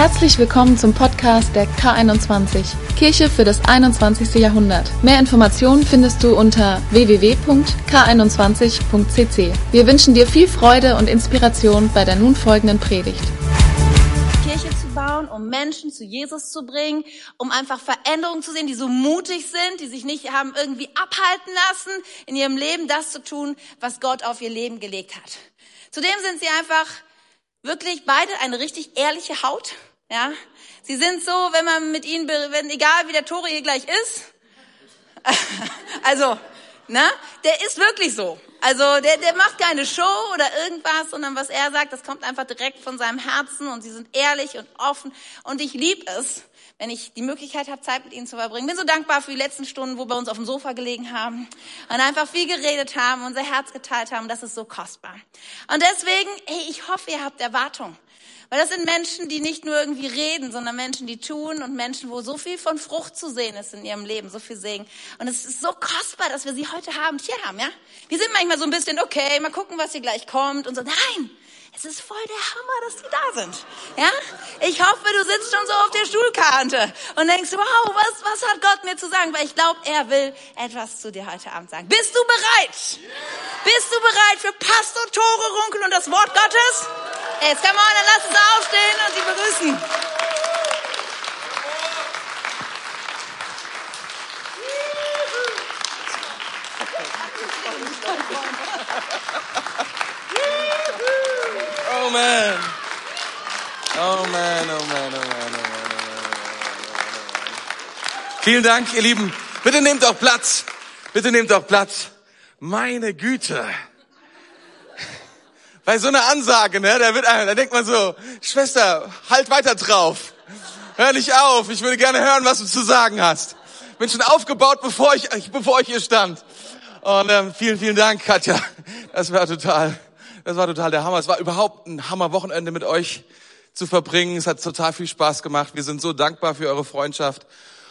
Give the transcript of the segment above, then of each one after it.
Herzlich willkommen zum Podcast der K21, Kirche für das 21. Jahrhundert. Mehr Informationen findest du unter www.k21.cc. Wir wünschen dir viel Freude und Inspiration bei der nun folgenden Predigt. Kirche zu bauen, um Menschen zu Jesus zu bringen, um einfach Veränderungen zu sehen, die so mutig sind, die sich nicht haben irgendwie abhalten lassen, in ihrem Leben das zu tun, was Gott auf ihr Leben gelegt hat. Zudem sind sie einfach wirklich beide eine richtig ehrliche Haut ja, sie sind so, wenn man mit ihnen, wenn egal wie der Tore hier gleich ist, also, ne, der ist wirklich so. Also der, der macht keine Show oder irgendwas, sondern was er sagt, das kommt einfach direkt von seinem Herzen und sie sind ehrlich und offen. Und ich liebe es, wenn ich die Möglichkeit habe, Zeit mit ihnen zu verbringen. Bin so dankbar für die letzten Stunden, wo wir uns auf dem Sofa gelegen haben und einfach viel geredet haben, unser Herz geteilt haben. Das ist so kostbar. Und deswegen, hey, ich hoffe, ihr habt Erwartung. Weil das sind Menschen, die nicht nur irgendwie reden, sondern Menschen, die tun und Menschen, wo so viel von Frucht zu sehen ist in ihrem Leben, so viel Segen. Und es ist so kostbar, dass wir sie heute haben, hier haben, ja? Wir sind manchmal so ein bisschen, okay, mal gucken, was hier gleich kommt und so. Nein! Es ist voll der Hammer, dass die da sind. Ja? Ich hoffe, du sitzt schon so auf der Stuhlkante und denkst, wow, was, was hat Gott mir zu sagen? Weil ich glaube, er will etwas zu dir heute Abend sagen. Bist du bereit? Bist du bereit für Pastor Tore Runkel und das Wort Gottes? Jetzt come on, dann lass uns aufstehen und sie begrüßen. Oh man. Oh man, oh man, oh man, oh man, oh man, oh. Vielen Dank, ihr Lieben. Bitte nehmt auch Platz. Bitte nehmt auch Platz. Meine Güte bei so einer Ansage, ne, da wird, da denkt man so, Schwester, halt weiter drauf. Hör nicht auf. Ich würde gerne hören, was du zu sagen hast. Bin schon aufgebaut, bevor ich, bevor ich hier stand. Und ähm, vielen, vielen Dank, Katja. Das war total, das war total der Hammer. Es war überhaupt ein Hammer-Wochenende mit euch zu verbringen. Es hat total viel Spaß gemacht. Wir sind so dankbar für eure Freundschaft.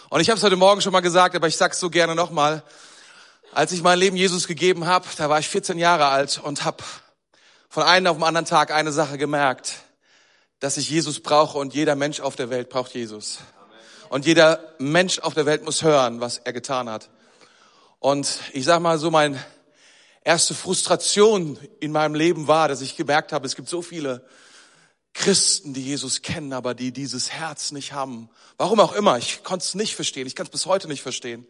Und ich habe es heute Morgen schon mal gesagt, aber ich sag's so gerne nochmal. Als ich mein Leben Jesus gegeben habe, da war ich 14 Jahre alt und habe von einem auf den anderen Tag eine Sache gemerkt, dass ich Jesus brauche und jeder Mensch auf der Welt braucht Jesus. Und jeder Mensch auf der Welt muss hören, was er getan hat. Und ich sag mal so, meine erste Frustration in meinem Leben war, dass ich gemerkt habe, es gibt so viele Christen, die Jesus kennen, aber die dieses Herz nicht haben. Warum auch immer, ich konnte es nicht verstehen, ich kann es bis heute nicht verstehen.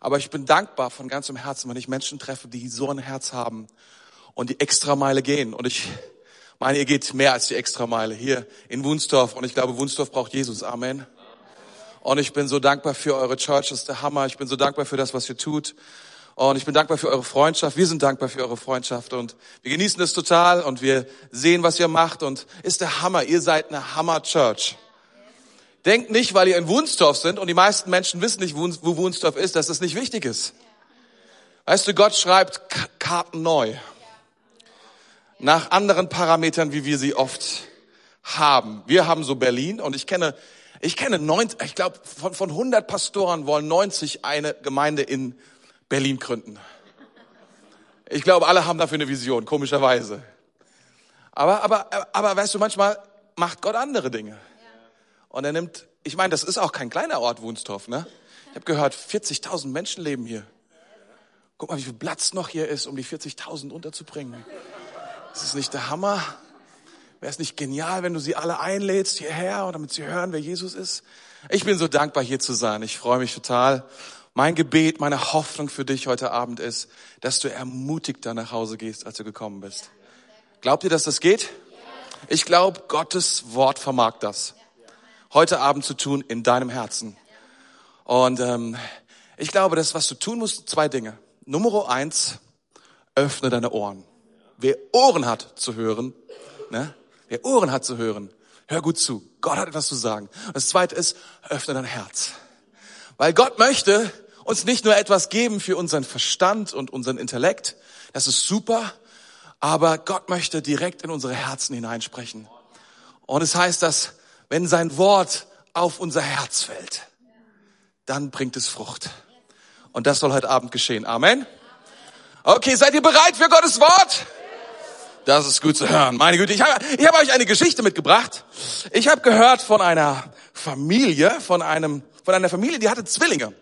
Aber ich bin dankbar von ganzem Herzen, wenn ich Menschen treffe, die so ein Herz haben und die Extrameile gehen. Und ich meine, ihr geht mehr als die Extrameile hier in Wunsdorf. Und ich glaube, Wunsdorf braucht Jesus. Amen. Und ich bin so dankbar für eure Church, das ist der Hammer. Ich bin so dankbar für das, was ihr tut. Und ich bin dankbar für eure Freundschaft. Wir sind dankbar für eure Freundschaft und wir genießen es total und wir sehen, was ihr macht und ist der Hammer. Ihr seid eine Hammer Church. Denkt nicht, weil ihr in Wunsdorf sind und die meisten Menschen wissen nicht, wo Wunsdorf ist, dass das nicht wichtig ist. Weißt du, Gott schreibt Karten neu nach anderen Parametern, wie wir sie oft haben. Wir haben so Berlin und ich kenne, ich kenne 90, ich glaube, von, von 100 Pastoren wollen 90 eine Gemeinde in Berlin gründen. Ich glaube, alle haben dafür eine Vision, komischerweise. Aber, aber, aber weißt du, manchmal macht Gott andere Dinge. Und er nimmt, ich meine, das ist auch kein kleiner Ort, Wunstorf, ne? Ich habe gehört, 40.000 Menschen leben hier. Guck mal, wie viel Platz noch hier ist, um die 40.000 unterzubringen. Ist es nicht der Hammer? Wäre es nicht genial, wenn du sie alle einlädst hierher und damit sie hören, wer Jesus ist? Ich bin so dankbar, hier zu sein. Ich freue mich total. Mein Gebet, meine Hoffnung für dich heute Abend ist, dass du ermutigter nach Hause gehst, als du gekommen bist. Glaubt ihr, dass das geht? Ich glaube, Gottes Wort vermag das. Heute Abend zu tun in deinem Herzen. Und ähm, ich glaube, das, was du tun musst, zwei Dinge. Nummer eins, öffne deine Ohren. Wer Ohren hat zu hören, ne? wer Ohren hat zu hören, hör gut zu. Gott hat etwas zu sagen. Das zweite ist, öffne dein Herz. Weil Gott möchte uns nicht nur etwas geben für unseren Verstand und unseren Intellekt. Das ist super. Aber Gott möchte direkt in unsere Herzen hineinsprechen. Und es heißt, dass wenn sein Wort auf unser Herz fällt, dann bringt es Frucht. Und das soll heute Abend geschehen. Amen. Okay, seid ihr bereit für Gottes Wort? Das ist gut zu hören. Meine Güte, ich habe, ich habe euch eine Geschichte mitgebracht. Ich habe gehört von einer Familie, von einem, von einer Familie, die hatte Zwillinge.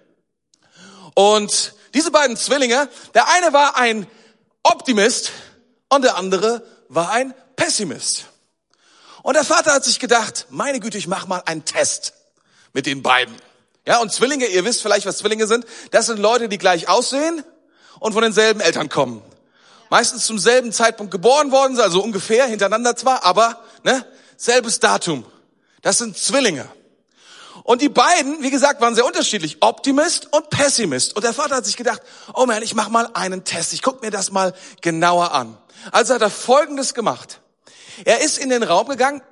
Und diese beiden Zwillinge, der eine war ein Optimist und der andere war ein Pessimist. Und der Vater hat sich gedacht, meine Güte, ich mach mal einen Test mit den beiden. Ja, und Zwillinge, ihr wisst vielleicht, was Zwillinge sind. Das sind Leute, die gleich aussehen und von denselben Eltern kommen. Meistens zum selben Zeitpunkt geboren worden sind, also ungefähr hintereinander zwar, aber ne, selbes Datum. Das sind Zwillinge. Und die beiden, wie gesagt, waren sehr unterschiedlich, Optimist und Pessimist. Und der Vater hat sich gedacht, oh man, ich mach mal einen Test, ich guck mir das mal genauer an. Also hat er Folgendes gemacht. Er ist in den Raum gegangen,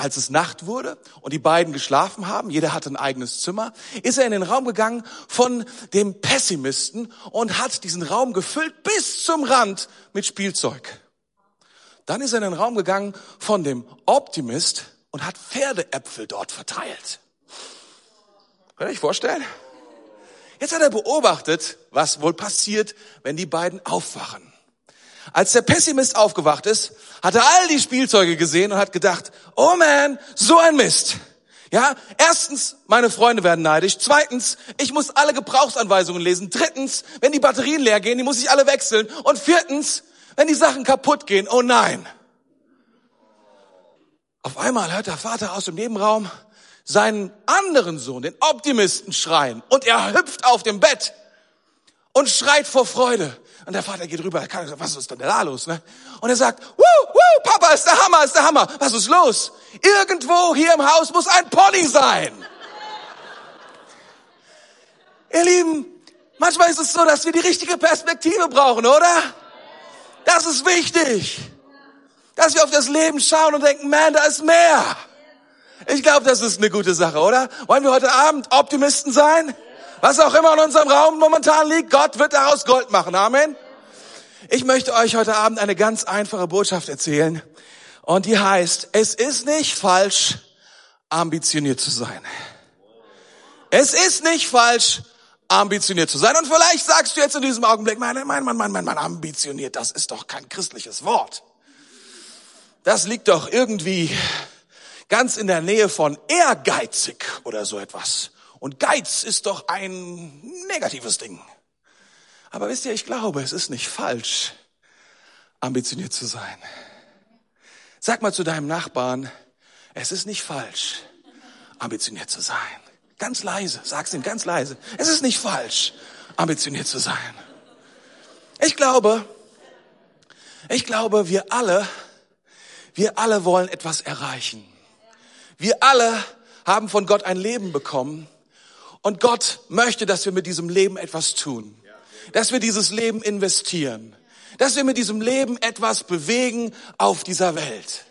als es Nacht wurde und die beiden geschlafen haben, jeder hatte ein eigenes Zimmer, ist er in den Raum gegangen von dem Pessimisten und hat diesen Raum gefüllt bis zum Rand mit Spielzeug. Dann ist er in den Raum gegangen von dem Optimist und hat Pferdeäpfel dort verteilt. Könnt ihr euch vorstellen? Jetzt hat er beobachtet, was wohl passiert, wenn die beiden aufwachen. Als der Pessimist aufgewacht ist, hat er all die Spielzeuge gesehen und hat gedacht, oh man, so ein Mist. Ja, erstens, meine Freunde werden neidisch. Zweitens, ich muss alle Gebrauchsanweisungen lesen. Drittens, wenn die Batterien leer gehen, die muss ich alle wechseln. Und viertens, wenn die Sachen kaputt gehen, oh nein. Auf einmal hört der Vater aus dem Nebenraum seinen anderen Sohn, den Optimisten, schreien. Und er hüpft auf dem Bett und schreit vor Freude. Und der Vater geht rüber, was ist denn da los? Ne? Und er sagt, wuh, wuh, Papa, ist der Hammer, ist der Hammer. Was ist los? Irgendwo hier im Haus muss ein Pony sein. Ihr Lieben, manchmal ist es so, dass wir die richtige Perspektive brauchen, oder? Das ist wichtig. Dass wir auf das Leben schauen und denken, man, da ist mehr. Ich glaube, das ist eine gute Sache, oder? Wollen wir heute Abend Optimisten sein? Was auch immer in unserem Raum momentan liegt, Gott wird daraus Gold machen. Amen. Ich möchte euch heute Abend eine ganz einfache Botschaft erzählen. Und die heißt, es ist nicht falsch, ambitioniert zu sein. Es ist nicht falsch, ambitioniert zu sein. Und vielleicht sagst du jetzt in diesem Augenblick, mein, mein, mein, mein, mein, mein, ambitioniert, das ist doch kein christliches Wort. Das liegt doch irgendwie ganz in der Nähe von ehrgeizig oder so etwas. Und Geiz ist doch ein negatives Ding. Aber wisst ihr, ich glaube, es ist nicht falsch, ambitioniert zu sein. Sag mal zu deinem Nachbarn, es ist nicht falsch, ambitioniert zu sein. Ganz leise, sag's ihm ganz leise. Es ist nicht falsch, ambitioniert zu sein. Ich glaube, ich glaube, wir alle, wir alle wollen etwas erreichen. Wir alle haben von Gott ein Leben bekommen, und Gott möchte, dass wir mit diesem Leben etwas tun. Dass wir dieses Leben investieren. Dass wir mit diesem Leben etwas bewegen auf dieser Welt.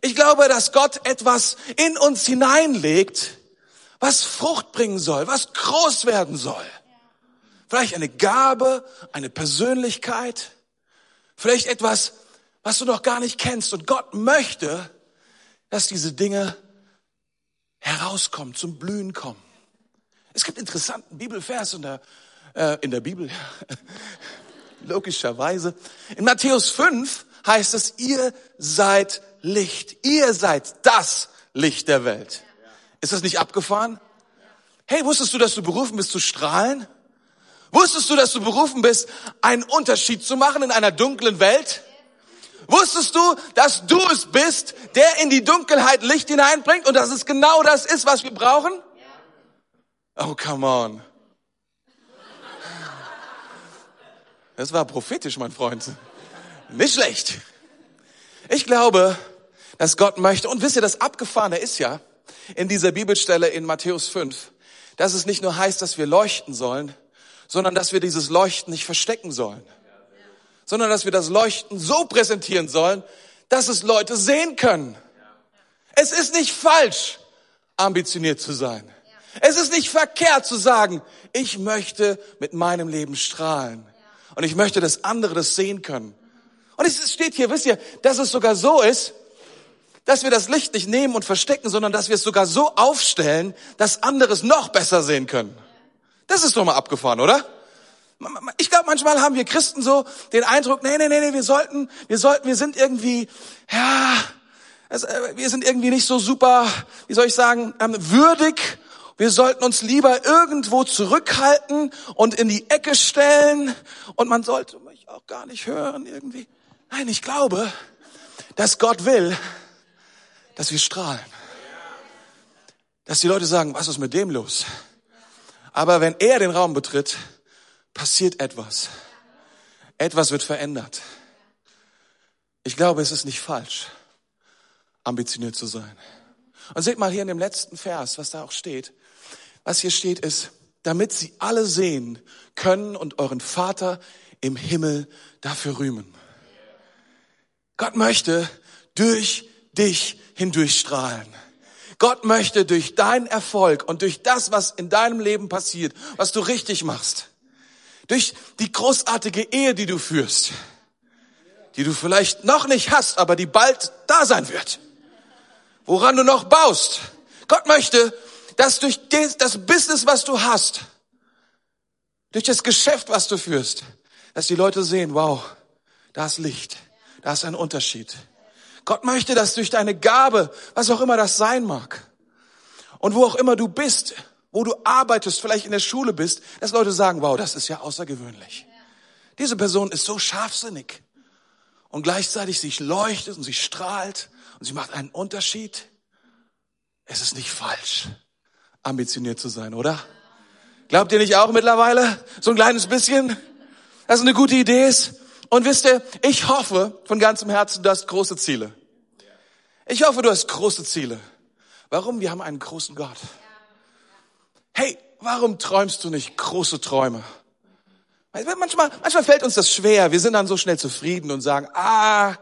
Ich glaube, dass Gott etwas in uns hineinlegt, was Frucht bringen soll, was groß werden soll. Vielleicht eine Gabe, eine Persönlichkeit, vielleicht etwas, was du noch gar nicht kennst. Und Gott möchte, dass diese Dinge herauskommen, zum Blühen kommen. Es gibt interessanten Bibelvers in der, äh, in der Bibel, logischerweise. In Matthäus 5 heißt es, ihr seid Licht. Ihr seid das Licht der Welt. Ist das nicht abgefahren? Hey, wusstest du, dass du berufen bist zu strahlen? Wusstest du, dass du berufen bist, einen Unterschied zu machen in einer dunklen Welt? Wusstest du, dass du es bist, der in die Dunkelheit Licht hineinbringt und dass es genau das ist, was wir brauchen? Oh, come on. Das war prophetisch, mein Freund. Nicht schlecht. Ich glaube, dass Gott möchte, und wisst ihr, das Abgefahrene ist ja, in dieser Bibelstelle in Matthäus 5, dass es nicht nur heißt, dass wir leuchten sollen, sondern dass wir dieses Leuchten nicht verstecken sollen, sondern dass wir das Leuchten so präsentieren sollen, dass es Leute sehen können. Es ist nicht falsch, ambitioniert zu sein. Es ist nicht verkehrt zu sagen, ich möchte mit meinem Leben strahlen. Und ich möchte, dass andere das sehen können. Und es steht hier, wisst ihr, dass es sogar so ist, dass wir das Licht nicht nehmen und verstecken, sondern dass wir es sogar so aufstellen, dass andere es noch besser sehen können. Das ist doch mal abgefahren, oder? Ich glaube, manchmal haben wir Christen so den Eindruck, nee, nee, nee, nee, wir sollten, wir sollten, wir sind irgendwie, ja, äh, wir sind irgendwie nicht so super, wie soll ich sagen, ähm, würdig. Wir sollten uns lieber irgendwo zurückhalten und in die Ecke stellen und man sollte mich auch gar nicht hören irgendwie. Nein, ich glaube, dass Gott will, dass wir strahlen. Dass die Leute sagen, was ist mit dem los? Aber wenn er den Raum betritt, passiert etwas. Etwas wird verändert. Ich glaube, es ist nicht falsch, ambitioniert zu sein. Und seht mal hier in dem letzten Vers, was da auch steht. Was hier steht ist, damit sie alle sehen können und euren Vater im Himmel dafür rühmen. Gott möchte durch dich hindurchstrahlen. Gott möchte durch deinen Erfolg und durch das, was in deinem Leben passiert, was du richtig machst, durch die großartige Ehe, die du führst, die du vielleicht noch nicht hast, aber die bald da sein wird, woran du noch baust. Gott möchte, dass durch das Business, was du hast, durch das Geschäft, was du führst, dass die Leute sehen, wow, da ist Licht, da ist ein Unterschied. Gott möchte, dass durch deine Gabe, was auch immer das sein mag, und wo auch immer du bist, wo du arbeitest, vielleicht in der Schule bist, dass Leute sagen, wow, das ist ja außergewöhnlich. Diese Person ist so scharfsinnig und gleichzeitig sie leuchtet und sie strahlt und sie macht einen Unterschied. Es ist nicht falsch, ambitioniert zu sein, oder? Glaubt ihr nicht auch mittlerweile so ein kleines bisschen, dass es eine gute Idee ist? Und wisst ihr, ich hoffe von ganzem Herzen, du hast große Ziele. Ich hoffe, du hast große Ziele. Warum? Wir haben einen großen Gott. Hey, warum träumst du nicht große Träume? Manchmal, manchmal fällt uns das schwer. Wir sind dann so schnell zufrieden und sagen, ah,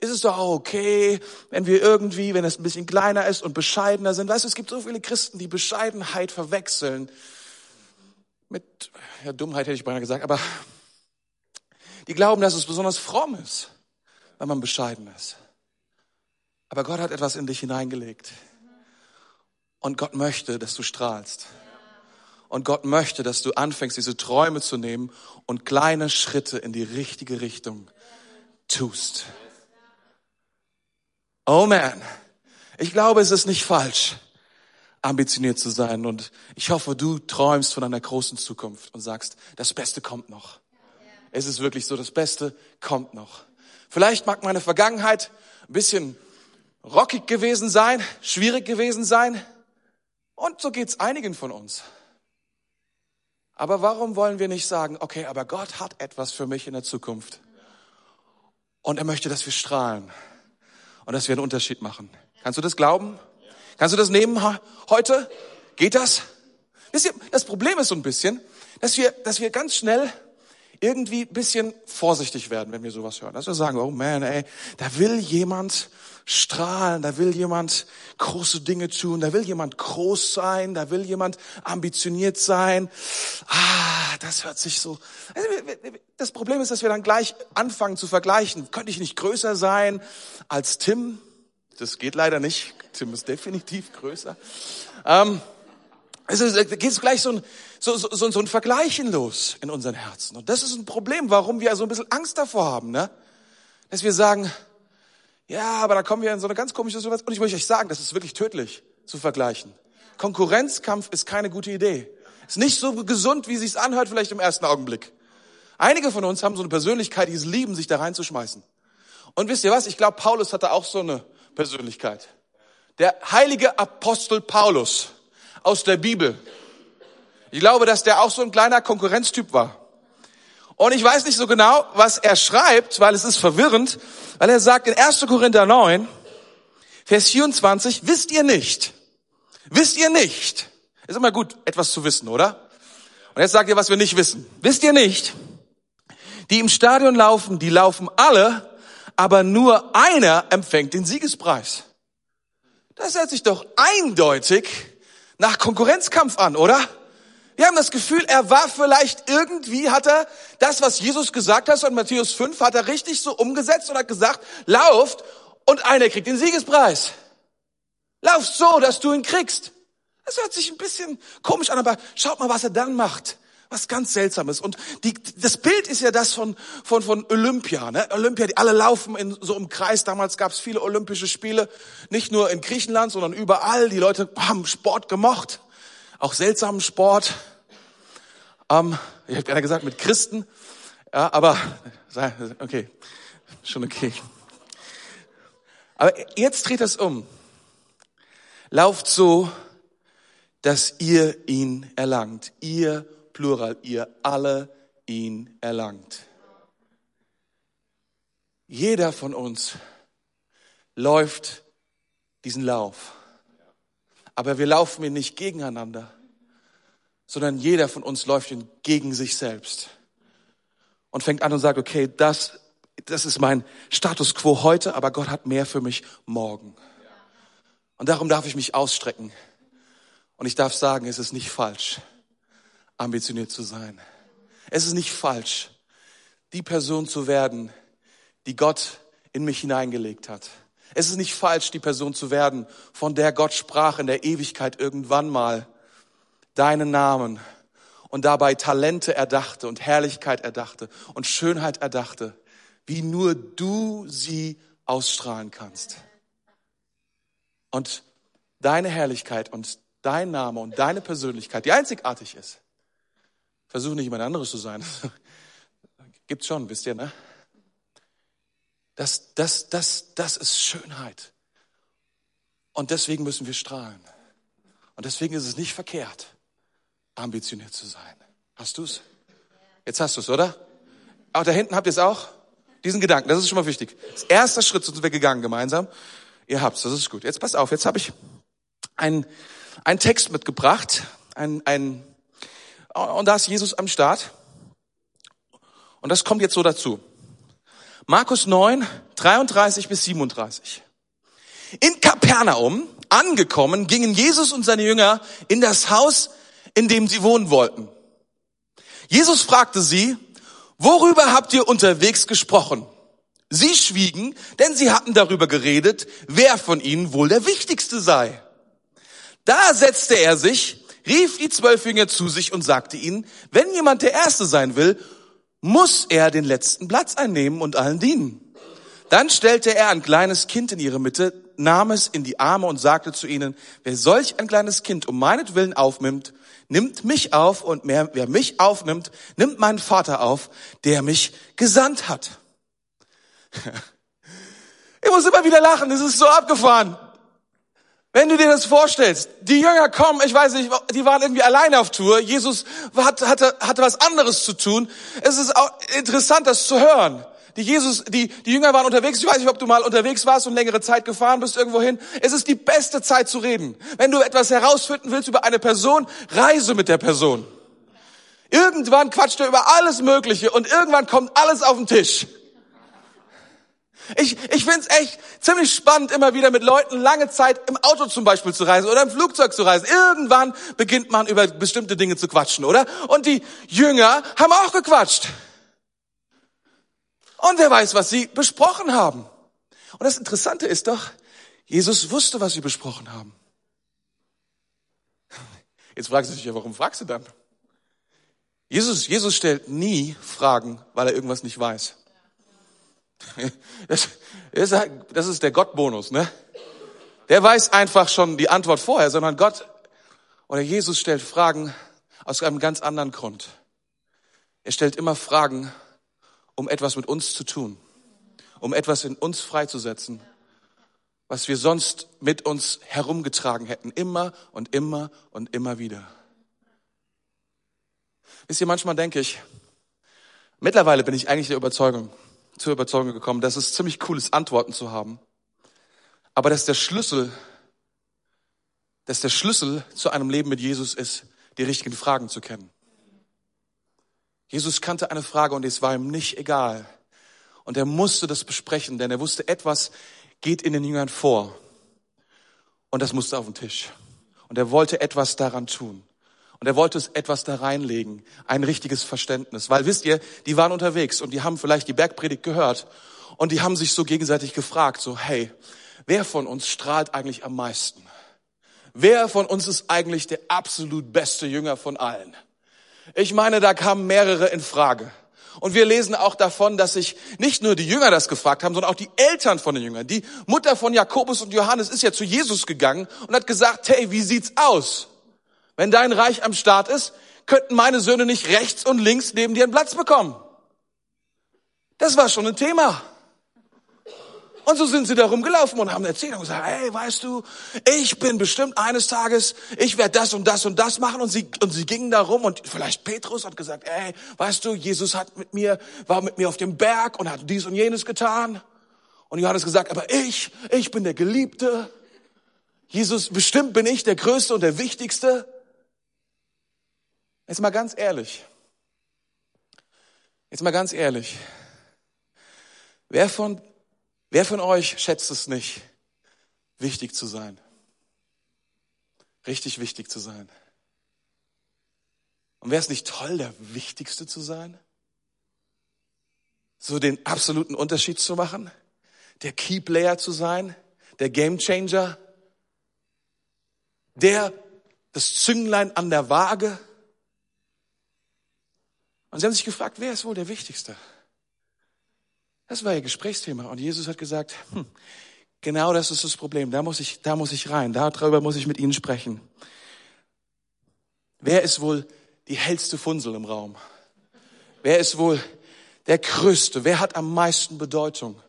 ist es doch auch okay, wenn wir irgendwie, wenn es ein bisschen kleiner ist und bescheidener sind. Weißt du, es gibt so viele Christen, die Bescheidenheit verwechseln mit, ja, Dummheit hätte ich beinahe gesagt, aber die glauben, dass es besonders fromm ist, wenn man bescheiden ist. Aber Gott hat etwas in dich hineingelegt. Und Gott möchte, dass du strahlst. Und Gott möchte, dass du anfängst, diese Träume zu nehmen und kleine Schritte in die richtige Richtung tust. Oh man, ich glaube, es ist nicht falsch, ambitioniert zu sein. Und ich hoffe, du träumst von einer großen Zukunft und sagst, das Beste kommt noch. Es ist wirklich so, das Beste kommt noch. Vielleicht mag meine Vergangenheit ein bisschen rockig gewesen sein, schwierig gewesen sein. Und so geht's einigen von uns. Aber warum wollen wir nicht sagen, okay, aber Gott hat etwas für mich in der Zukunft. Und er möchte, dass wir strahlen und dass wir einen Unterschied machen. Kannst du das glauben? Kannst du das nehmen heute? Geht das? Das Problem ist so ein bisschen, dass wir, dass wir ganz schnell irgendwie bisschen vorsichtig werden, wenn wir sowas hören. Dass wir sagen, oh man, ey, da will jemand strahlen, da will jemand große Dinge tun, da will jemand groß sein, da will jemand ambitioniert sein. Ah, das hört sich so. Also, das Problem ist, dass wir dann gleich anfangen zu vergleichen. Könnte ich nicht größer sein als Tim? Das geht leider nicht. Tim ist definitiv größer. Ähm, also geht gleich so ein, so, so, so ein Vergleichen los in unseren Herzen. Und das ist ein Problem, warum wir so ein bisschen Angst davor haben, ne? Dass wir sagen, ja, aber da kommen wir in so eine ganz komische Situation. Und ich möchte euch sagen, das ist wirklich tödlich zu vergleichen. Konkurrenzkampf ist keine gute Idee. Ist nicht so gesund, wie sich's anhört, vielleicht im ersten Augenblick. Einige von uns haben so eine Persönlichkeit, die es lieben, sich da reinzuschmeißen. Und wisst ihr was? Ich glaube, Paulus hatte auch so eine Persönlichkeit. Der heilige Apostel Paulus aus der Bibel. Ich glaube, dass der auch so ein kleiner Konkurrenztyp war. Und ich weiß nicht so genau, was er schreibt, weil es ist verwirrend, weil er sagt in 1. Korinther 9, Vers 24, wisst ihr nicht, wisst ihr nicht, ist immer gut, etwas zu wissen, oder? Und jetzt sagt ihr, was wir nicht wissen. Wisst ihr nicht, die im Stadion laufen, die laufen alle, aber nur einer empfängt den Siegespreis. Das hört sich doch eindeutig nach Konkurrenzkampf an, oder? Wir haben das Gefühl, er war vielleicht irgendwie, hat er das, was Jesus gesagt hat, in Matthäus 5, hat er richtig so umgesetzt und hat gesagt, lauft und einer kriegt den Siegespreis. Lauft so, dass du ihn kriegst. Das hört sich ein bisschen komisch an, aber schaut mal, was er dann macht. Was ganz Seltsames. Und die, das Bild ist ja das von, von, von Olympia. Ne? Olympia, die alle laufen in so einem Kreis. Damals gab es viele Olympische Spiele. Nicht nur in Griechenland, sondern überall. Die Leute haben Sport gemocht. Auch seltsamen Sport. Ähm, ich hätte gerne gesagt mit Christen. Ja, aber, okay, schon okay. Aber jetzt dreht das um. Lauft so, dass ihr ihn erlangt. Ihr Plural, ihr alle ihn erlangt. Jeder von uns läuft diesen Lauf. Aber wir laufen ihn nicht gegeneinander, sondern jeder von uns läuft ihn gegen sich selbst. Und fängt an und sagt, okay, das, das ist mein Status quo heute, aber Gott hat mehr für mich morgen. Und darum darf ich mich ausstrecken. Und ich darf sagen, es ist nicht falsch ambitioniert zu sein. Es ist nicht falsch, die Person zu werden, die Gott in mich hineingelegt hat. Es ist nicht falsch, die Person zu werden, von der Gott sprach in der Ewigkeit irgendwann mal deinen Namen und dabei Talente erdachte und Herrlichkeit erdachte und Schönheit erdachte, wie nur du sie ausstrahlen kannst. Und deine Herrlichkeit und dein Name und deine Persönlichkeit, die einzigartig ist, Versuch nicht jemand anderes zu sein. Gibt's schon, wisst ihr, ne? Das, das, das, das ist Schönheit. Und deswegen müssen wir strahlen. Und deswegen ist es nicht verkehrt, ambitioniert zu sein. Hast du's? Jetzt hast du's, oder? Auch da hinten habt ihr es auch? Diesen Gedanken, das ist schon mal wichtig. Das erste Schritt sind wir gegangen gemeinsam. Ihr habt's, das ist gut. Jetzt passt auf, jetzt habe ich einen, einen Text mitgebracht, ein, ein und da ist Jesus am Start. Und das kommt jetzt so dazu. Markus 9, 33 bis 37. In Kapernaum angekommen, gingen Jesus und seine Jünger in das Haus, in dem sie wohnen wollten. Jesus fragte sie, worüber habt ihr unterwegs gesprochen? Sie schwiegen, denn sie hatten darüber geredet, wer von ihnen wohl der Wichtigste sei. Da setzte er sich rief die zwölf Jünger zu sich und sagte ihnen, wenn jemand der Erste sein will, muss er den letzten Platz einnehmen und allen dienen. Dann stellte er ein kleines Kind in ihre Mitte, nahm es in die Arme und sagte zu ihnen, wer solch ein kleines Kind um meinetwillen aufnimmt, nimmt mich auf und wer, mich aufnimmt, nimmt meinen Vater auf, der mich gesandt hat. Ich muss immer wieder lachen, es ist so abgefahren. Wenn du dir das vorstellst, die Jünger kommen, ich weiß nicht, die waren irgendwie alleine auf Tour. Jesus hatte, hatte, hatte was anderes zu tun. Es ist auch interessant, das zu hören. Die Jesus, die, die Jünger waren unterwegs. Ich weiß nicht, ob du mal unterwegs warst und längere Zeit gefahren bist irgendwo hin. Es ist die beste Zeit zu reden. Wenn du etwas herausfinden willst über eine Person, reise mit der Person. Irgendwann quatscht er über alles Mögliche und irgendwann kommt alles auf den Tisch. Ich, ich finde es echt ziemlich spannend, immer wieder mit Leuten lange Zeit im Auto zum Beispiel zu reisen oder im Flugzeug zu reisen. Irgendwann beginnt man über bestimmte Dinge zu quatschen, oder? Und die Jünger haben auch gequatscht. Und wer weiß, was sie besprochen haben. Und das Interessante ist doch, Jesus wusste, was sie besprochen haben. Jetzt fragst du dich ja, warum fragst du dann? Jesus, Jesus stellt nie Fragen, weil er irgendwas nicht weiß. Das ist, das ist der Gottbonus, ne? Der weiß einfach schon die Antwort vorher, sondern Gott oder Jesus stellt Fragen aus einem ganz anderen Grund. Er stellt immer Fragen, um etwas mit uns zu tun, um etwas in uns freizusetzen, was wir sonst mit uns herumgetragen hätten, immer und immer und immer wieder. Wisst ihr, manchmal denke ich, mittlerweile bin ich eigentlich der Überzeugung, zur Überzeugung gekommen, dass es ziemlich cool ist, Antworten zu haben. Aber dass der Schlüssel, dass der Schlüssel zu einem Leben mit Jesus ist, die richtigen Fragen zu kennen. Jesus kannte eine Frage und es war ihm nicht egal. Und er musste das besprechen, denn er wusste, etwas geht in den Jüngern vor. Und das musste auf den Tisch. Und er wollte etwas daran tun. Und er wollte etwas da reinlegen, ein richtiges Verständnis. Weil wisst ihr, die waren unterwegs und die haben vielleicht die Bergpredigt gehört und die haben sich so gegenseitig gefragt, so, hey, wer von uns strahlt eigentlich am meisten? Wer von uns ist eigentlich der absolut beste Jünger von allen? Ich meine, da kamen mehrere in Frage. Und wir lesen auch davon, dass sich nicht nur die Jünger das gefragt haben, sondern auch die Eltern von den Jüngern. Die Mutter von Jakobus und Johannes ist ja zu Jesus gegangen und hat gesagt, hey, wie sieht's aus? Wenn dein Reich am Start ist, könnten meine Söhne nicht rechts und links neben dir einen Platz bekommen. Das war schon ein Thema. Und so sind sie da rumgelaufen und haben erzählt und gesagt, hey, weißt du, ich bin bestimmt eines Tages, ich werde das und das und das machen. Und sie, und sie gingen da rum und vielleicht Petrus hat gesagt, hey, weißt du, Jesus hat mit mir, war mit mir auf dem Berg und hat dies und jenes getan. Und Johannes gesagt, aber ich, ich bin der Geliebte. Jesus, bestimmt bin ich der Größte und der Wichtigste. Jetzt mal ganz ehrlich. Jetzt mal ganz ehrlich. Wer von Wer von euch schätzt es nicht, wichtig zu sein? Richtig wichtig zu sein. Und wäre es nicht toll, der Wichtigste zu sein? So den absoluten Unterschied zu machen? Der Key Player zu sein? Der Game Changer? Der, das Zünglein an der Waage? Und sie haben sich gefragt, wer ist wohl der Wichtigste? Das war ihr Gesprächsthema. Und Jesus hat gesagt, hm, genau das ist das Problem. Da muss ich, da muss ich rein. Darüber muss ich mit Ihnen sprechen. Wer ist wohl die hellste Funsel im Raum? Wer ist wohl der Größte? Wer hat am meisten Bedeutung?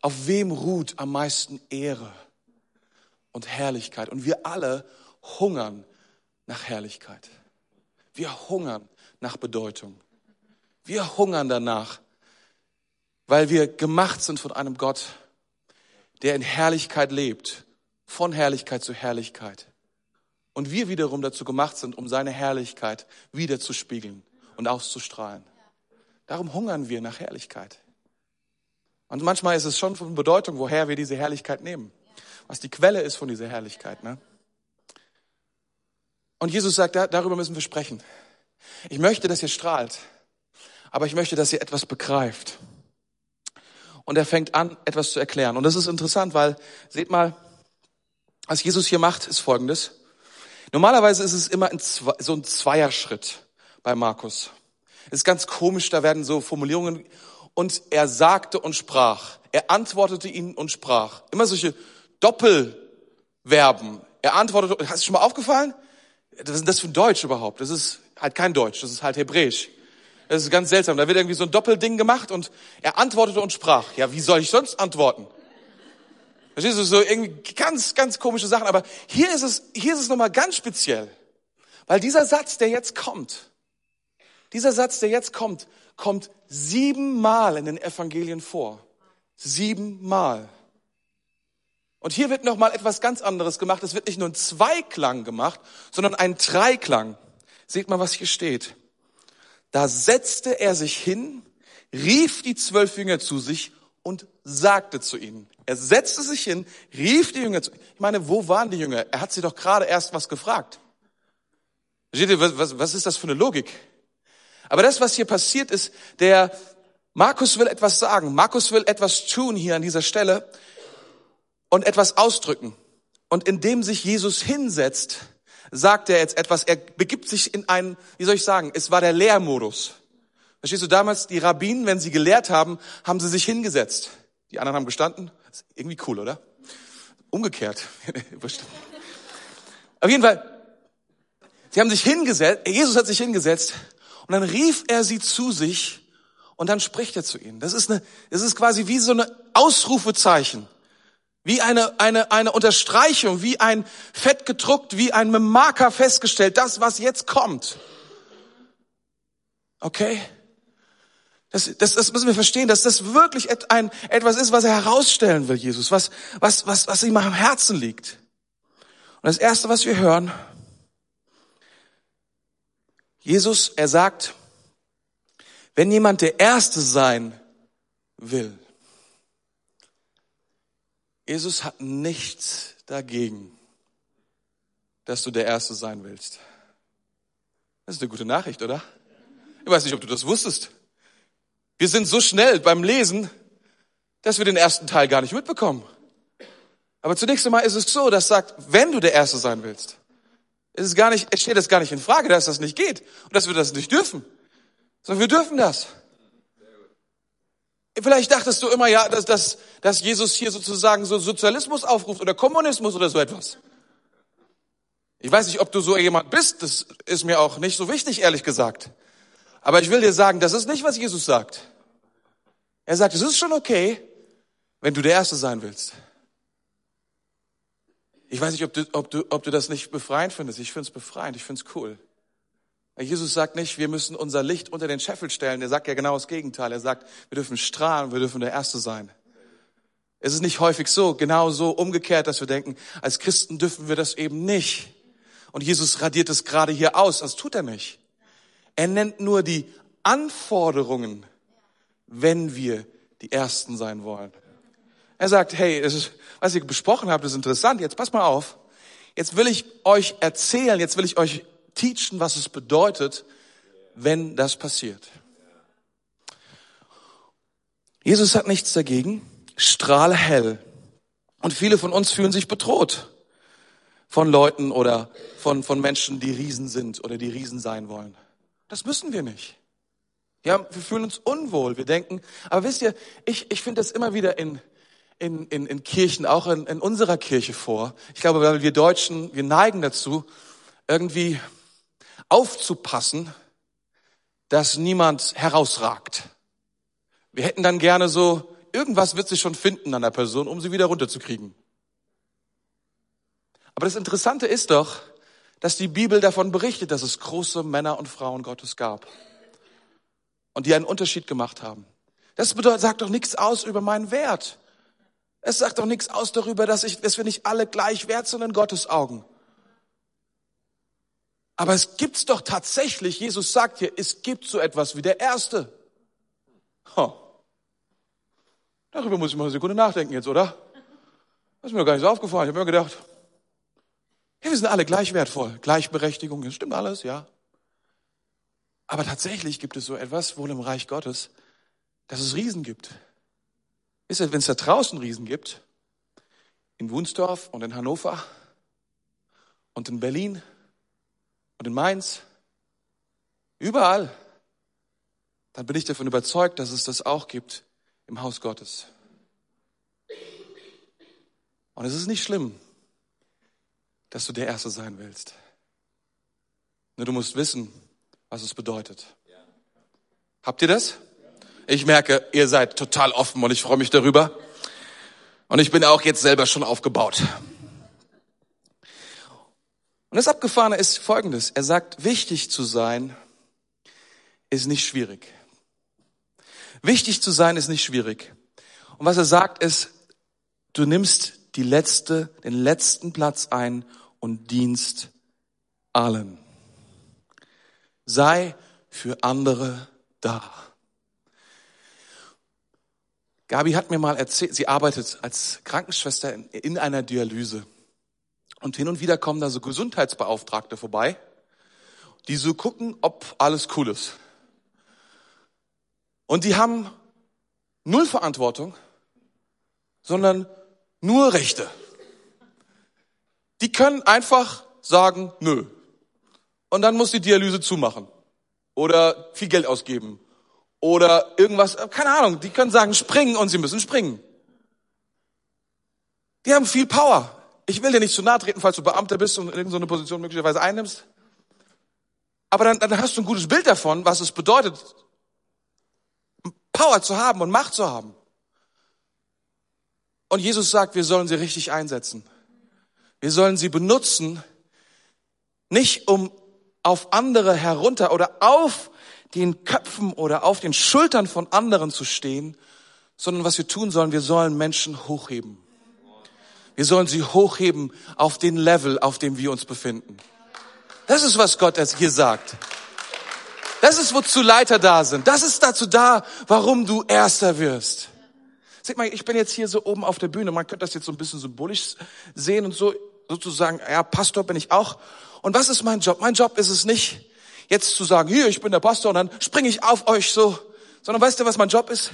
Auf wem ruht am meisten Ehre und Herrlichkeit? Und wir alle hungern nach Herrlichkeit. Wir hungern nach Bedeutung. Wir hungern danach, weil wir gemacht sind von einem Gott, der in Herrlichkeit lebt, von Herrlichkeit zu Herrlichkeit. Und wir wiederum dazu gemacht sind, um seine Herrlichkeit wieder zu spiegeln und auszustrahlen. Darum hungern wir nach Herrlichkeit. Und manchmal ist es schon von Bedeutung, woher wir diese Herrlichkeit nehmen. Was die Quelle ist von dieser Herrlichkeit. Ne? Und Jesus sagt, darüber müssen wir sprechen. Ich möchte, dass ihr strahlt, aber ich möchte, dass ihr etwas begreift und er fängt an, etwas zu erklären. Und das ist interessant, weil, seht mal, was Jesus hier macht, ist folgendes. Normalerweise ist es immer ein, so ein Zweierschritt bei Markus. Es ist ganz komisch, da werden so Formulierungen und er sagte und sprach. Er antwortete ihnen und sprach. Immer solche Doppelverben. Er antwortete, hast du schon mal aufgefallen? Was ist das für ein Deutsch überhaupt? Das ist halt kein Deutsch, das ist halt Hebräisch. Das ist ganz seltsam. Da wird irgendwie so ein Doppelding gemacht und er antwortete und sprach. Ja, wie soll ich sonst antworten? Verstehst du, so irgendwie ganz, ganz komische Sachen. Aber hier ist es, hier ist es nochmal ganz speziell. Weil dieser Satz, der jetzt kommt, dieser Satz, der jetzt kommt, kommt siebenmal in den Evangelien vor. Siebenmal. Und hier wird nochmal etwas ganz anderes gemacht. Es wird nicht nur ein Zweiklang gemacht, sondern ein Dreiklang. Seht mal, was hier steht. Da setzte er sich hin, rief die zwölf Jünger zu sich und sagte zu ihnen. Er setzte sich hin, rief die Jünger zu. Ich meine, wo waren die Jünger? Er hat sie doch gerade erst was gefragt. Ihr, was, was ist das für eine Logik? Aber das, was hier passiert ist, der Markus will etwas sagen. Markus will etwas tun hier an dieser Stelle und etwas ausdrücken. Und indem sich Jesus hinsetzt, sagt er jetzt etwas, er begibt sich in einen, wie soll ich sagen, es war der Lehrmodus. Verstehst du, damals die Rabbinen, wenn sie gelehrt haben, haben sie sich hingesetzt. Die anderen haben gestanden. Ist irgendwie cool, oder? Umgekehrt. Auf jeden Fall, sie haben sich hingesetzt, Jesus hat sich hingesetzt und dann rief er sie zu sich und dann spricht er zu ihnen. Das ist eine, das ist quasi wie so eine Ausrufezeichen. Wie eine, eine, eine Unterstreichung, wie ein Fett gedruckt, wie ein Marker festgestellt, das, was jetzt kommt. Okay? Das, das, das müssen wir verstehen, dass das wirklich ein, etwas ist, was er herausstellen will, Jesus, was, was, was, was ihm am Herzen liegt. Und das Erste, was wir hören, Jesus, er sagt, wenn jemand der Erste sein will, Jesus hat nichts dagegen, dass du der Erste sein willst. Das ist eine gute Nachricht, oder? Ich weiß nicht, ob du das wusstest. Wir sind so schnell beim Lesen, dass wir den ersten Teil gar nicht mitbekommen. Aber zunächst einmal ist es so, dass sagt, wenn du der Erste sein willst, Es ist gar nicht, es steht das gar nicht in Frage, dass das nicht geht und dass wir das nicht dürfen. Sondern wir dürfen das. Vielleicht dachtest du immer, ja, dass, dass, dass Jesus hier sozusagen so Sozialismus aufruft oder Kommunismus oder so etwas. Ich weiß nicht, ob du so jemand bist, das ist mir auch nicht so wichtig, ehrlich gesagt. Aber ich will dir sagen, das ist nicht, was Jesus sagt. Er sagt, es ist schon okay, wenn du der Erste sein willst. Ich weiß nicht, ob du, ob du, ob du das nicht befreiend findest. Ich finde es befreiend, ich finde es cool. Jesus sagt nicht, wir müssen unser Licht unter den Scheffel stellen. Er sagt ja genau das Gegenteil. Er sagt, wir dürfen strahlen, wir dürfen der Erste sein. Es ist nicht häufig so, genau so umgekehrt, dass wir denken, als Christen dürfen wir das eben nicht. Und Jesus radiert es gerade hier aus. Das tut er nicht. Er nennt nur die Anforderungen, wenn wir die Ersten sein wollen. Er sagt, hey, ist, was ihr besprochen habt, ist interessant. Jetzt pass mal auf. Jetzt will ich euch erzählen, jetzt will ich euch teachen, was es bedeutet, wenn das passiert. Jesus hat nichts dagegen, strahle hell. Und viele von uns fühlen sich bedroht von Leuten oder von, von Menschen, die Riesen sind oder die Riesen sein wollen. Das müssen wir nicht. Ja, wir fühlen uns unwohl. Wir denken, aber wisst ihr, ich, ich finde das immer wieder in, in, in, in Kirchen, auch in, in unserer Kirche vor. Ich glaube, weil wir Deutschen, wir neigen dazu, irgendwie aufzupassen, dass niemand herausragt. Wir hätten dann gerne so, irgendwas wird sie schon finden an der Person, um sie wieder runterzukriegen. Aber das Interessante ist doch, dass die Bibel davon berichtet, dass es große Männer und Frauen Gottes gab. Und die einen Unterschied gemacht haben. Das bedeutet, sagt doch nichts aus über meinen Wert. Es sagt doch nichts aus darüber, dass, ich, dass wir nicht alle gleich wert sind in Gottes Augen. Aber es gibt's doch tatsächlich, Jesus sagt hier, es gibt so etwas wie der Erste. Huh. Darüber muss ich mal eine Sekunde nachdenken jetzt, oder? Das ist mir gar nicht so aufgefallen. Ich habe mir gedacht, ja, wir sind alle gleich wertvoll. Gleichberechtigung, das stimmt alles, ja. Aber tatsächlich gibt es so etwas, wohl im Reich Gottes, dass es Riesen gibt. Wisst ihr, wenn es da draußen Riesen gibt, in Wunsdorf und in Hannover und in Berlin und in Mainz, überall, dann bin ich davon überzeugt, dass es das auch gibt im Haus Gottes. Und es ist nicht schlimm, dass du der Erste sein willst. Nur du musst wissen, was es bedeutet. Habt ihr das? Ich merke, ihr seid total offen und ich freue mich darüber. Und ich bin auch jetzt selber schon aufgebaut. Und das Abgefahrene ist folgendes. Er sagt, wichtig zu sein ist nicht schwierig. Wichtig zu sein ist nicht schwierig. Und was er sagt ist, du nimmst die letzte, den letzten Platz ein und dienst allen. Sei für andere da. Gabi hat mir mal erzählt, sie arbeitet als Krankenschwester in, in einer Dialyse. Und hin und wieder kommen da so Gesundheitsbeauftragte vorbei, die so gucken, ob alles cool ist. Und die haben null Verantwortung, sondern nur Rechte. Die können einfach sagen, nö. Und dann muss die Dialyse zumachen. Oder viel Geld ausgeben. Oder irgendwas, keine Ahnung, die können sagen, springen und sie müssen springen. Die haben viel Power. Ich will dir nicht zu nahe treten, falls du Beamter bist und irgendeine Position möglicherweise einnimmst. Aber dann, dann hast du ein gutes Bild davon, was es bedeutet, Power zu haben und Macht zu haben. Und Jesus sagt, wir sollen sie richtig einsetzen. Wir sollen sie benutzen, nicht um auf andere herunter oder auf den Köpfen oder auf den Schultern von anderen zu stehen, sondern was wir tun sollen, wir sollen Menschen hochheben. Wir sollen sie hochheben auf den Level, auf dem wir uns befinden. Das ist, was Gott hier sagt. Das ist, wozu Leiter da sind. Das ist dazu da, warum du Erster wirst. Seht mal, ich bin jetzt hier so oben auf der Bühne. Man könnte das jetzt so ein bisschen symbolisch sehen und so sozusagen, ja, Pastor bin ich auch. Und was ist mein Job? Mein Job ist es nicht, jetzt zu sagen, hier, ich bin der Pastor und dann springe ich auf euch so, sondern weißt du, was mein Job ist?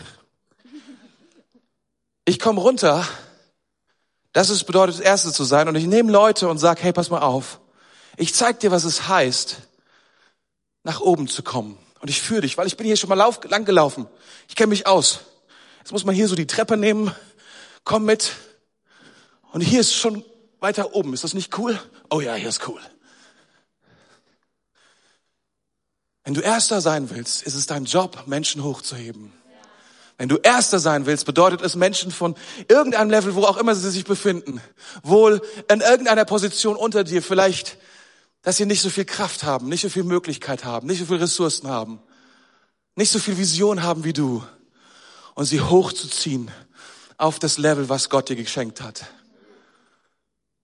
Ich komme runter, das ist bedeutet, das Erste zu sein und ich nehme Leute und sage, hey, pass mal auf, Ich zeig dir, was es heißt, nach oben zu kommen. Und ich führe dich, weil ich bin hier schon mal lauf, lang gelaufen. Ich kenne mich aus. Jetzt muss man hier so die Treppe nehmen. Komm mit. Und hier ist schon weiter oben. Ist das nicht cool? Oh ja, hier ist cool. Wenn du Erster sein willst, ist es dein Job, Menschen hochzuheben. Wenn du Erster sein willst, bedeutet es Menschen von irgendeinem Level, wo auch immer sie sich befinden, wohl in irgendeiner Position unter dir, vielleicht, dass sie nicht so viel Kraft haben, nicht so viel Möglichkeit haben, nicht so viel Ressourcen haben, nicht so viel Vision haben wie du, und sie hochzuziehen auf das Level, was Gott dir geschenkt hat.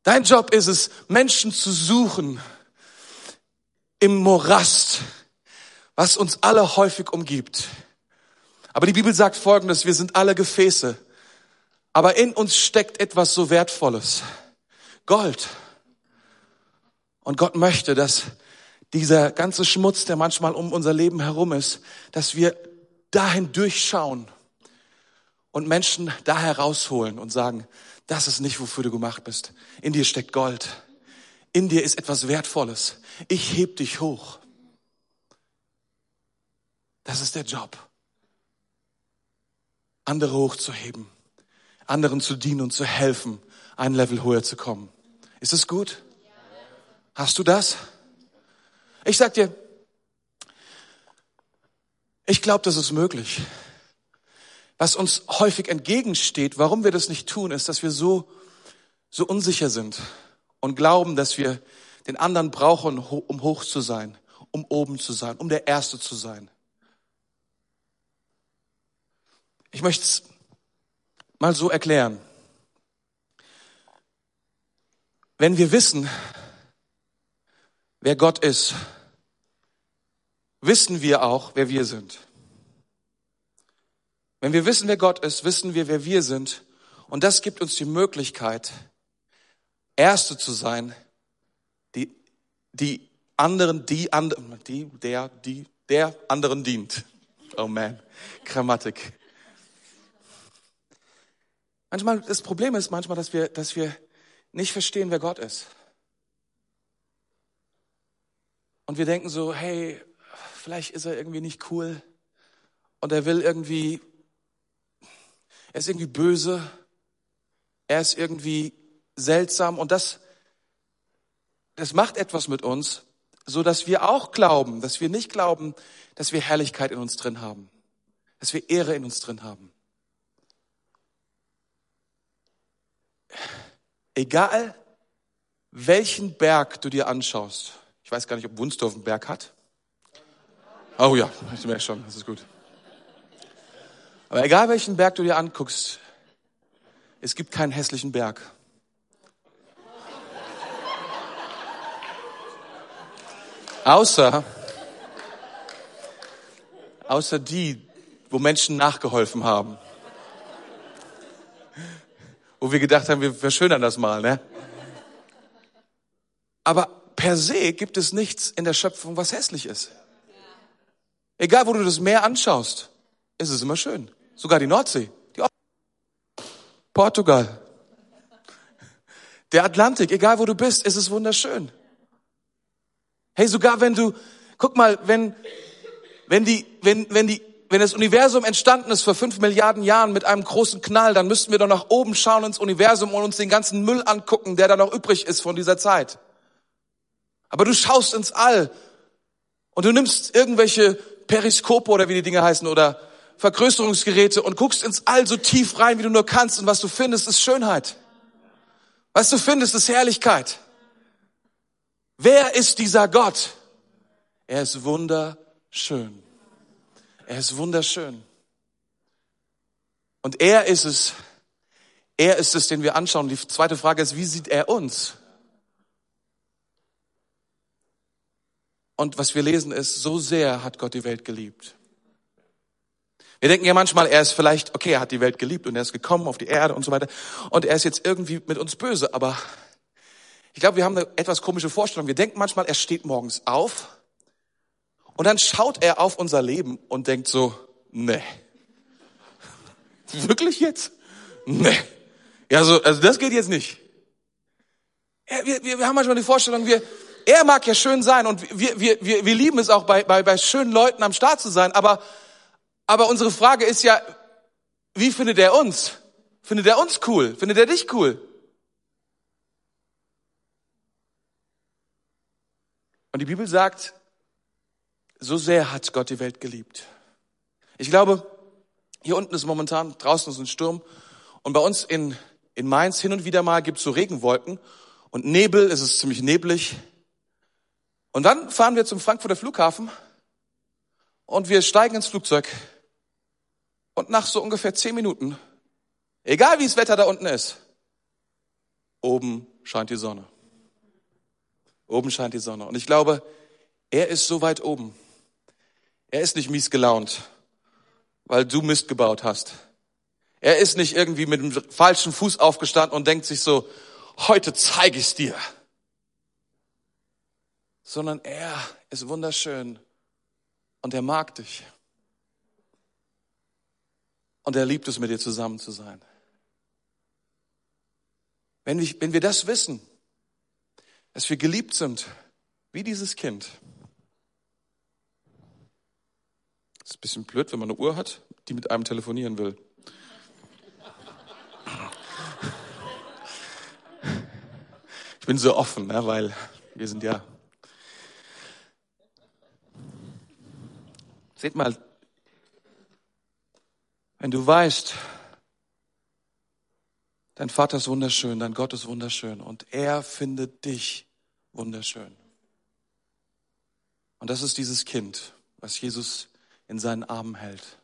Dein Job ist es, Menschen zu suchen im Morast, was uns alle häufig umgibt. Aber die Bibel sagt Folgendes, wir sind alle Gefäße, aber in uns steckt etwas so Wertvolles. Gold. Und Gott möchte, dass dieser ganze Schmutz, der manchmal um unser Leben herum ist, dass wir dahin durchschauen und Menschen da herausholen und sagen, das ist nicht, wofür du gemacht bist. In dir steckt Gold. In dir ist etwas Wertvolles. Ich heb dich hoch. Das ist der Job. Andere hochzuheben, anderen zu dienen und zu helfen, ein Level höher zu kommen. Ist es gut? Hast du das? Ich sag dir, ich glaube, das ist möglich. Was uns häufig entgegensteht, warum wir das nicht tun, ist, dass wir so, so unsicher sind und glauben, dass wir den anderen brauchen, um hoch zu sein, um oben zu sein, um der Erste zu sein. Ich möchte es mal so erklären. Wenn wir wissen, wer Gott ist, wissen wir auch, wer wir sind. Wenn wir wissen, wer Gott ist, wissen wir, wer wir sind. Und das gibt uns die Möglichkeit, Erste zu sein, die, die anderen, die anderen, die, der, die, der anderen dient. Oh man, Grammatik. Manchmal, das Problem ist manchmal, dass wir, dass wir nicht verstehen, wer Gott ist. Und wir denken so, hey, vielleicht ist er irgendwie nicht cool und er will irgendwie, er ist irgendwie böse, er ist irgendwie seltsam und das, das macht etwas mit uns, so dass wir auch glauben, dass wir nicht glauben, dass wir Herrlichkeit in uns drin haben, dass wir Ehre in uns drin haben. Egal, welchen Berg du dir anschaust. Ich weiß gar nicht, ob Wunsdorf einen Berg hat. Oh ja, ich merke schon, das ist gut. Aber egal, welchen Berg du dir anguckst, es gibt keinen hässlichen Berg. Außer, außer die, wo Menschen nachgeholfen haben wo wir gedacht haben, wir verschönern das mal, ne? Aber per se gibt es nichts in der Schöpfung, was hässlich ist. Egal, wo du das Meer anschaust, ist es immer schön. Sogar die Nordsee, die Portugal, der Atlantik, egal wo du bist, ist es wunderschön. Hey, sogar wenn du, guck mal, wenn, wenn die, wenn, wenn die wenn das Universum entstanden ist vor fünf Milliarden Jahren mit einem großen Knall, dann müssten wir doch nach oben schauen ins Universum und uns den ganzen Müll angucken, der da noch übrig ist von dieser Zeit. Aber du schaust ins All und du nimmst irgendwelche Periskope oder wie die Dinge heißen oder Vergrößerungsgeräte und guckst ins All so tief rein, wie du nur kannst und was du findest, ist Schönheit. Was du findest, ist Herrlichkeit. Wer ist dieser Gott? Er ist wunderschön. Er ist wunderschön. Und er ist es, er ist es, den wir anschauen. Die zweite Frage ist, wie sieht er uns? Und was wir lesen ist, so sehr hat Gott die Welt geliebt. Wir denken ja manchmal, er ist vielleicht, okay, er hat die Welt geliebt und er ist gekommen auf die Erde und so weiter. Und er ist jetzt irgendwie mit uns böse. Aber ich glaube, wir haben eine etwas komische Vorstellung. Wir denken manchmal, er steht morgens auf und dann schaut er auf unser Leben und denkt so, nee. Wirklich jetzt? Nee. Ja, so, also das geht jetzt nicht. Wir, wir, wir haben manchmal die Vorstellung, wir, er mag ja schön sein und wir, wir, wir, wir lieben es auch bei, bei, bei schönen Leuten am Start zu sein, aber, aber unsere Frage ist ja, wie findet er uns? Findet er uns cool? Findet er dich cool? Und die Bibel sagt, so sehr hat Gott die Welt geliebt. Ich glaube, hier unten ist momentan, draußen ist ein Sturm und bei uns in, in Mainz hin und wieder mal gibt es so Regenwolken und Nebel, es ist ziemlich neblig. Und dann fahren wir zum Frankfurter Flughafen und wir steigen ins Flugzeug und nach so ungefähr zehn Minuten, egal wie das Wetter da unten ist, oben scheint die Sonne. Oben scheint die Sonne. Und ich glaube, er ist so weit oben. Er ist nicht mies gelaunt, weil du Mist gebaut hast. Er ist nicht irgendwie mit dem falschen Fuß aufgestanden und denkt sich so, heute zeige ich's dir. Sondern er ist wunderschön und er mag dich. Und er liebt es, mit dir zusammen zu sein. Wenn wir, wenn wir das wissen, dass wir geliebt sind, wie dieses Kind. Das ist ein bisschen blöd, wenn man eine Uhr hat, die mit einem telefonieren will. Ich bin so offen, ne, weil wir sind ja. Seht mal, wenn du weißt, dein Vater ist wunderschön, dein Gott ist wunderschön und er findet dich wunderschön. Und das ist dieses Kind, was Jesus in seinen Armen hält.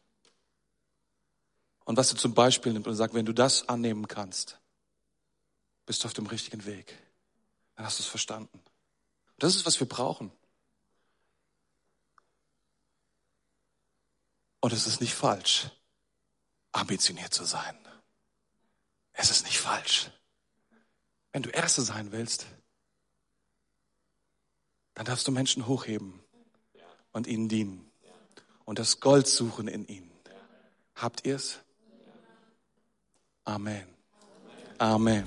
Und was er zum Beispiel nimmt und sagt, wenn du das annehmen kannst, bist du auf dem richtigen Weg. Dann hast du es verstanden. Das ist, was wir brauchen. Und es ist nicht falsch, ambitioniert zu sein. Es ist nicht falsch. Wenn du Erste sein willst, dann darfst du Menschen hochheben und ihnen dienen und das Gold suchen in ihnen. Habt ihr's? Amen. Amen.